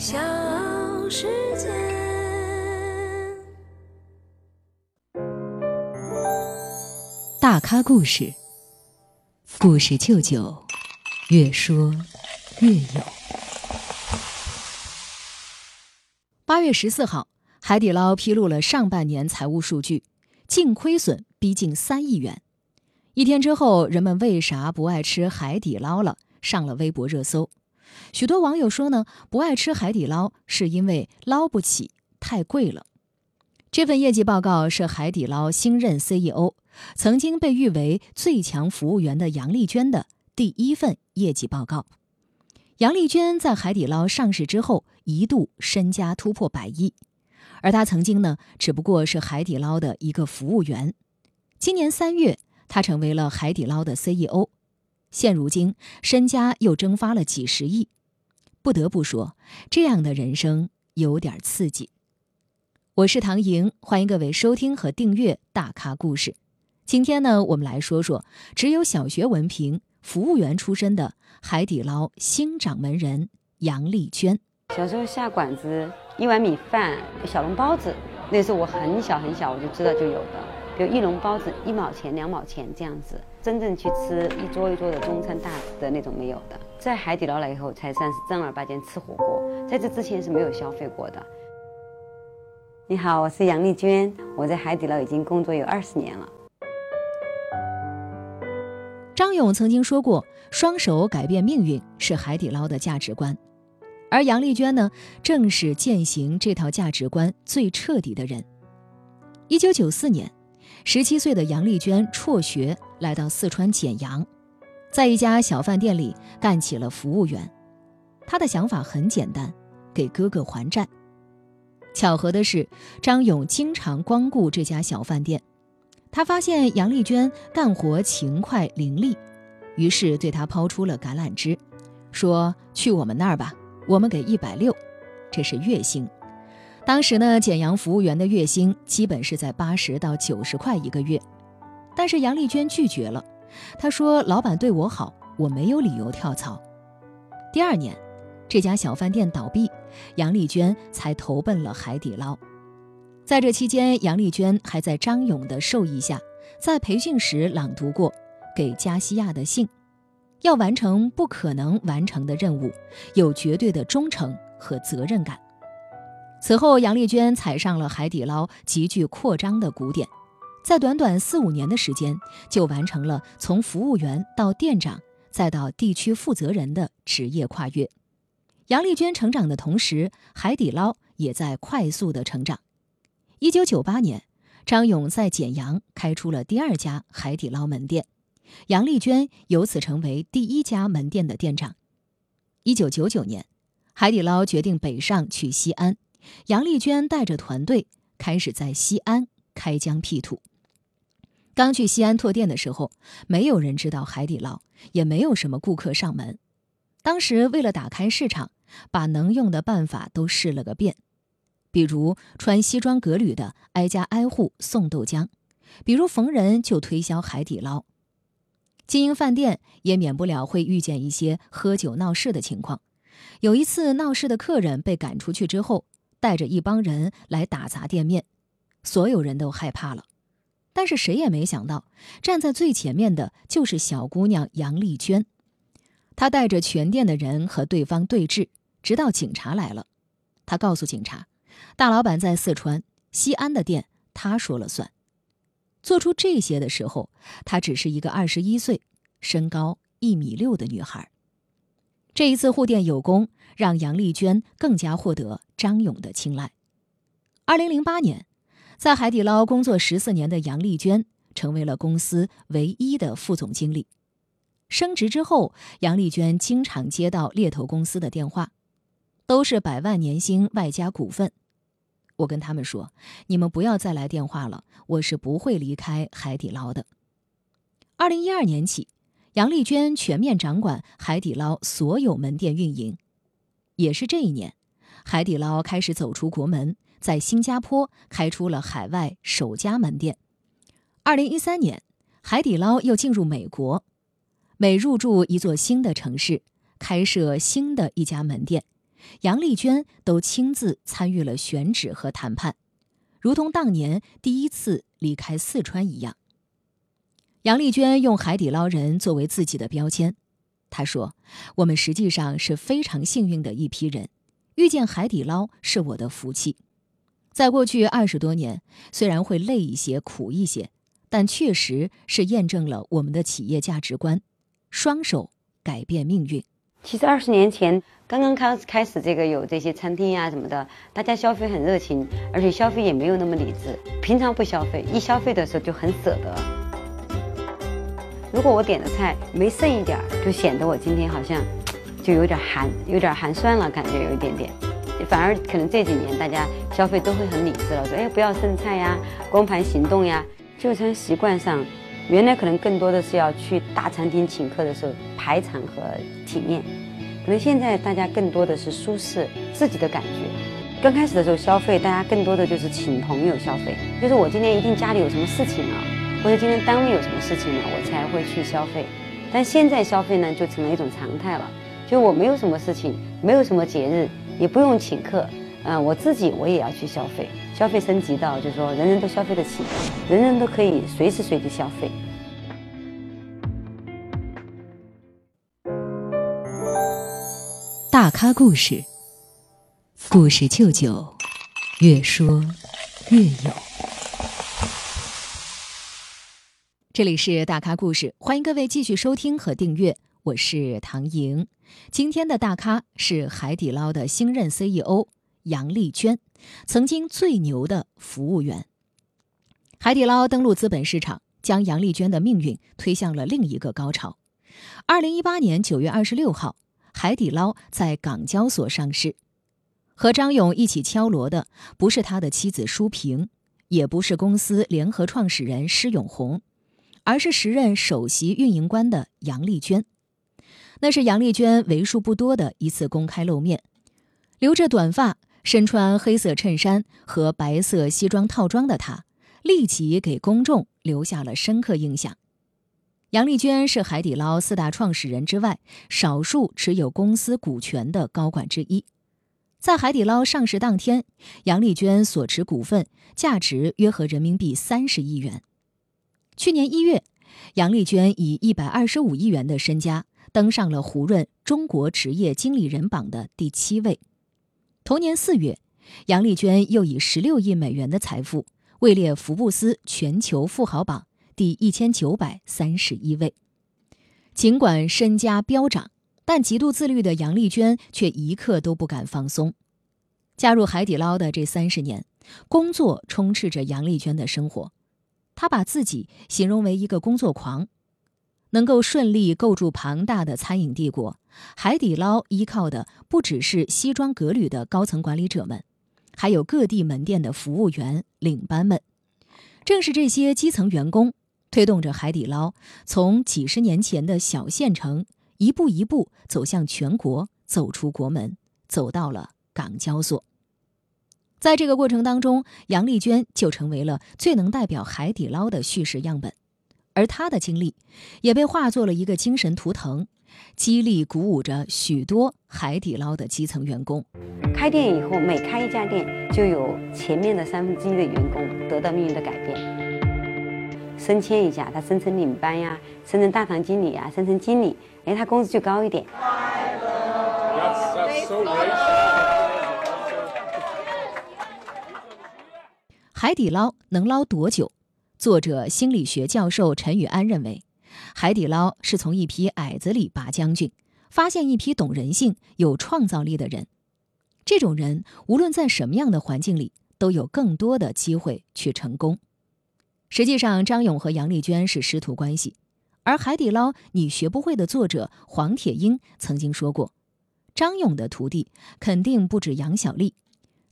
小世界。大咖故事，故事舅舅，越说越有。八月十四号，海底捞披露了上半年财务数据，净亏损逼近三亿元。一天之后，人们为啥不爱吃海底捞了？上了微博热搜。许多网友说呢，不爱吃海底捞是因为捞不起，太贵了。这份业绩报告是海底捞新任 CEO。曾经被誉为最强服务员的杨丽娟的第一份业绩报告。杨丽娟在海底捞上市之后，一度身家突破百亿，而她曾经呢，只不过是海底捞的一个服务员。今年三月，她成为了海底捞的 CEO，现如今身家又蒸发了几十亿。不得不说，这样的人生有点刺激。我是唐莹，欢迎各位收听和订阅《大咖故事》。今天呢，我们来说说只有小学文凭、服务员出身的海底捞新掌门人杨丽娟。小时候下馆子，一碗米饭、小笼包子，那时候我很小很小，我就知道就有的。就一笼包子一毛钱、两毛钱这样子，真正去吃一桌一桌的中餐大的那种没有的。在海底捞了以后，才算是正儿八经吃火锅，在这之前是没有消费过的。你好，我是杨丽娟，我在海底捞已经工作有二十年了。张勇曾经说过：“双手改变命运是海底捞的价值观。”而杨丽娟呢，正是践行这套价值观最彻底的人。一九九四年，十七岁的杨丽娟辍学来到四川简阳，在一家小饭店里干起了服务员。她的想法很简单：给哥哥还债。巧合的是，张勇经常光顾这家小饭店。他发现杨丽娟干活勤快伶俐，于是对她抛出了橄榄枝，说：“去我们那儿吧，我们给一百六，这是月薪。当时呢，简阳服务员的月薪基本是在八十到九十块一个月，但是杨丽娟拒绝了。她说：‘老板对我好，我没有理由跳槽。’第二年，这家小饭店倒闭，杨丽娟才投奔了海底捞。”在这期间，杨丽娟还在张勇的授意下，在培训时朗读过给加西亚的信，要完成不可能完成的任务，有绝对的忠诚和责任感。此后，杨丽娟踩上了海底捞急剧扩张的鼓点，在短短四五年的时间，就完成了从服务员到店长，再到地区负责人的职业跨越。杨丽娟成长的同时，海底捞也在快速的成长。一九九八年，张勇在简阳开出了第二家海底捞门店，杨丽娟由此成为第一家门店的店长。一九九九年，海底捞决定北上去西安，杨丽娟带着团队开始在西安开疆辟土。刚去西安拓店的时候，没有人知道海底捞，也没有什么顾客上门。当时为了打开市场，把能用的办法都试了个遍。比如穿西装革履的挨家挨户送豆浆，比如逢人就推销海底捞。经营饭店也免不了会遇见一些喝酒闹事的情况。有一次闹事的客人被赶出去之后，带着一帮人来打砸店面，所有人都害怕了。但是谁也没想到，站在最前面的就是小姑娘杨丽娟。她带着全店的人和对方对峙，直到警察来了。她告诉警察。大老板在四川西安的店，他说了算。做出这些的时候，她只是一个二十一岁、身高一米六的女孩。这一次护店有功，让杨丽娟更加获得张勇的青睐。二零零八年，在海底捞工作十四年的杨丽娟成为了公司唯一的副总经理。升职之后，杨丽娟经常接到猎头公司的电话，都是百万年薪外加股份。我跟他们说：“你们不要再来电话了，我是不会离开海底捞的。”二零一二年起，杨丽娟全面掌管海底捞所有门店运营。也是这一年，海底捞开始走出国门，在新加坡开出了海外首家门店。二零一三年，海底捞又进入美国，每入驻一座新的城市，开设新的一家门店，杨丽娟都亲自参与了选址和谈判，如同当年第一次离开四川一样。杨丽娟用海底捞人作为自己的标签，她说：“我们实际上是非常幸运的一批人，遇见海底捞是我的福气。在过去二十多年，虽然会累一些、苦一些，但确实是验证了我们的企业价值观：双手改变命运。”其实二十年前刚刚开开始这个有这些餐厅呀什么的，大家消费很热情，而且消费也没有那么理智。平常不消费，一消费的时候就很舍得。如果我点的菜没剩一点儿，就显得我今天好像就有点寒，有点寒酸了，感觉有一点点。反而可能这几年大家消费都会很理智了，说哎不要剩菜呀，光盘行动呀。就餐习惯上，原来可能更多的是要去大餐厅请客的时候排场和体面，可能现在大家更多的是舒适自己的感觉。刚开始的时候消费，大家更多的就是请朋友消费，就是我今天一定家里有什么事情了。或者今天单位有什么事情了，我才会去消费。但现在消费呢，就成了一种常态了。就我没有什么事情，没有什么节日，也不用请客，嗯，我自己我也要去消费。消费升级到就是说，人人都消费得起，人人都可以随时随地消费。大咖故事，故事舅舅，越说越有。这里是大咖故事，欢迎各位继续收听和订阅，我是唐莹。今天的大咖是海底捞的新任 CEO 杨丽娟，曾经最牛的服务员。海底捞登陆资本市场，将杨丽娟的命运推向了另一个高潮。二零一八年九月二十六号，海底捞在港交所上市。和张勇一起敲锣的，不是他的妻子舒萍，也不是公司联合创始人施永红。而是时任首席运营官的杨丽娟，那是杨丽娟为数不多的一次公开露面。留着短发、身穿黑色衬衫和白色西装套装的她，立即给公众留下了深刻印象。杨丽娟是海底捞四大创始人之外，少数持有公司股权的高管之一。在海底捞上市当天，杨丽娟所持股份价值约合人民币三十亿元。去年一月，杨丽娟以一百二十五亿元的身家登上了胡润中国职业经理人榜的第七位。同年四月，杨丽娟又以十六亿美元的财富位列福布斯全球富豪榜第一千九百三十一位。尽管身家飙涨，但极度自律的杨丽娟却一刻都不敢放松。加入海底捞的这三十年，工作充斥着杨丽娟的生活。她把自己形容为一个工作狂，能够顺利构筑庞大的餐饮帝国。海底捞依靠的不只是西装革履的高层管理者们，还有各地门店的服务员、领班们。正是这些基层员工，推动着海底捞从几十年前的小县城，一步一步走向全国，走出国门，走到了港交所。在这个过程当中，杨丽娟就成为了最能代表海底捞的叙事样本，而他的经历也被化作了一个精神图腾，激励鼓舞着许多海底捞的基层员工。开店以后，每开一家店，就有前面的三分之一的员工得到命运的改变，升迁一下，他升成领班呀，升成大堂经理呀，升成经理，哎，他工资就高一点。海底捞能捞多久？作者心理学教授陈宇安认为，海底捞是从一批矮子里拔将军，发现一批懂人性、有创造力的人。这种人无论在什么样的环境里，都有更多的机会去成功。实际上，张勇和杨丽娟是师徒关系，而《海底捞你学不会》的作者黄铁英曾经说过，张勇的徒弟肯定不止杨小丽，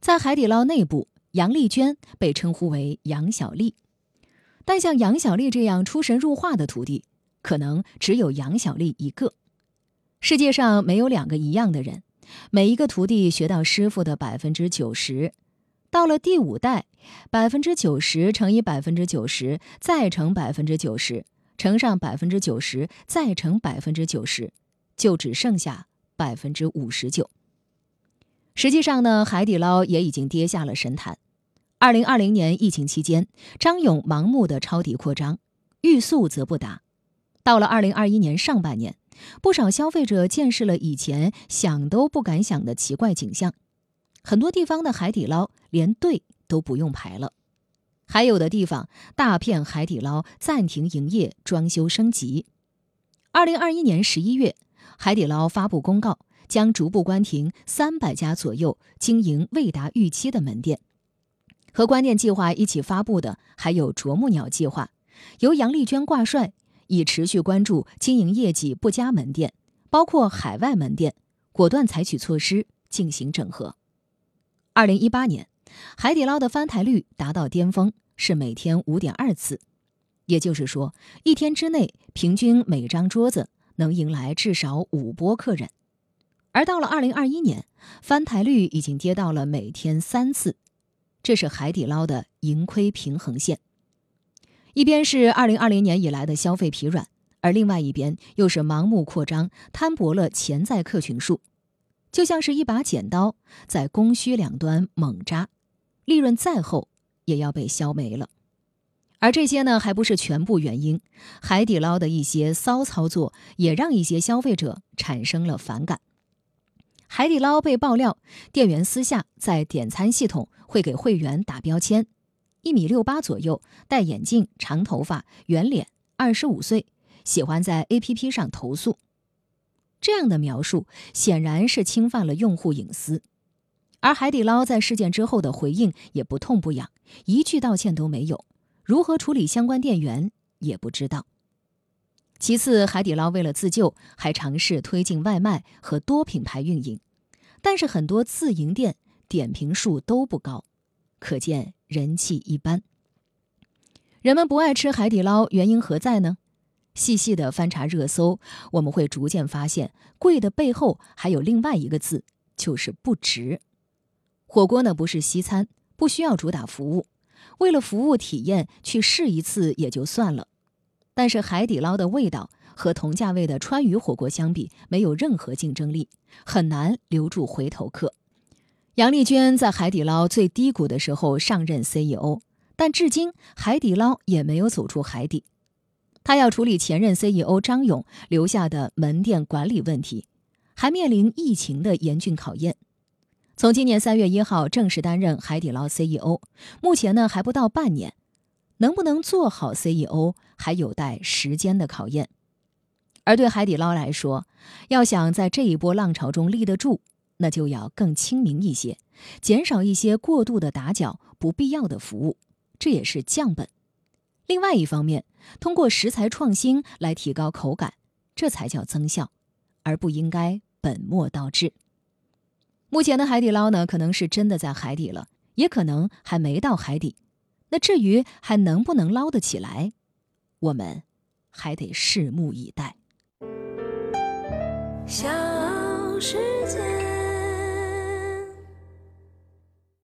在海底捞内部。杨丽娟被称呼为杨小丽，但像杨小丽这样出神入化的徒弟，可能只有杨小丽一个。世界上没有两个一样的人，每一个徒弟学到师傅的百分之九十，到了第五代，百分之九十乘以百分之九十再乘百分之九十，乘上百分之九十再乘百分之九十，就只剩下百分之五十九。实际上呢，海底捞也已经跌下了神坛。二零二零年疫情期间，张勇盲目的抄底扩张，欲速则不达。到了二零二一年上半年，不少消费者见识了以前想都不敢想的奇怪景象，很多地方的海底捞连队都不用排了，还有的地方大片海底捞暂停营业、装修升级。二零二一年十一月，海底捞发布公告，将逐步关停三百家左右经营未达预期的门店。和关店计划一起发布的还有啄木鸟计划，由杨丽娟挂帅，以持续关注经营业绩不佳门店，包括海外门店，果断采取措施进行整合。二零一八年，海底捞的翻台率达到巅峰，是每天五点二次，也就是说，一天之内平均每张桌子能迎来至少五波客人。而到了二零二一年，翻台率已经跌到了每天三次。这是海底捞的盈亏平衡线。一边是二零二零年以来的消费疲软，而另外一边又是盲目扩张，摊薄了潜在客群数，就像是一把剪刀在供需两端猛扎，利润再厚也要被削没了。而这些呢，还不是全部原因，海底捞的一些骚操作也让一些消费者产生了反感。海底捞被爆料，店员私下在点餐系统会给会员打标签：一米六八左右，戴眼镜，长头发，圆脸，二十五岁，喜欢在 APP 上投诉。这样的描述显然是侵犯了用户隐私。而海底捞在事件之后的回应也不痛不痒，一句道歉都没有，如何处理相关店员也不知道。其次，海底捞为了自救，还尝试推进外卖和多品牌运营，但是很多自营店点评数都不高，可见人气一般。人们不爱吃海底捞，原因何在呢？细细的翻查热搜，我们会逐渐发现，贵的背后还有另外一个字，就是不值。火锅呢不是西餐，不需要主打服务，为了服务体验去试一次也就算了。但是海底捞的味道和同价位的川渝火锅相比，没有任何竞争力，很难留住回头客。杨丽娟在海底捞最低谷的时候上任 CEO，但至今海底捞也没有走出海底。她要处理前任 CEO 张勇留下的门店管理问题，还面临疫情的严峻考验。从今年三月一号正式担任海底捞 CEO，目前呢还不到半年。能不能做好 CEO，还有待时间的考验。而对海底捞来说，要想在这一波浪潮中立得住，那就要更亲民一些，减少一些过度的打搅、不必要的服务，这也是降本。另外一方面，通过食材创新来提高口感，这才叫增效，而不应该本末倒置。目前的海底捞呢，可能是真的在海底了，也可能还没到海底。那至于还能不能捞得起来，我们还得拭目以待。小时。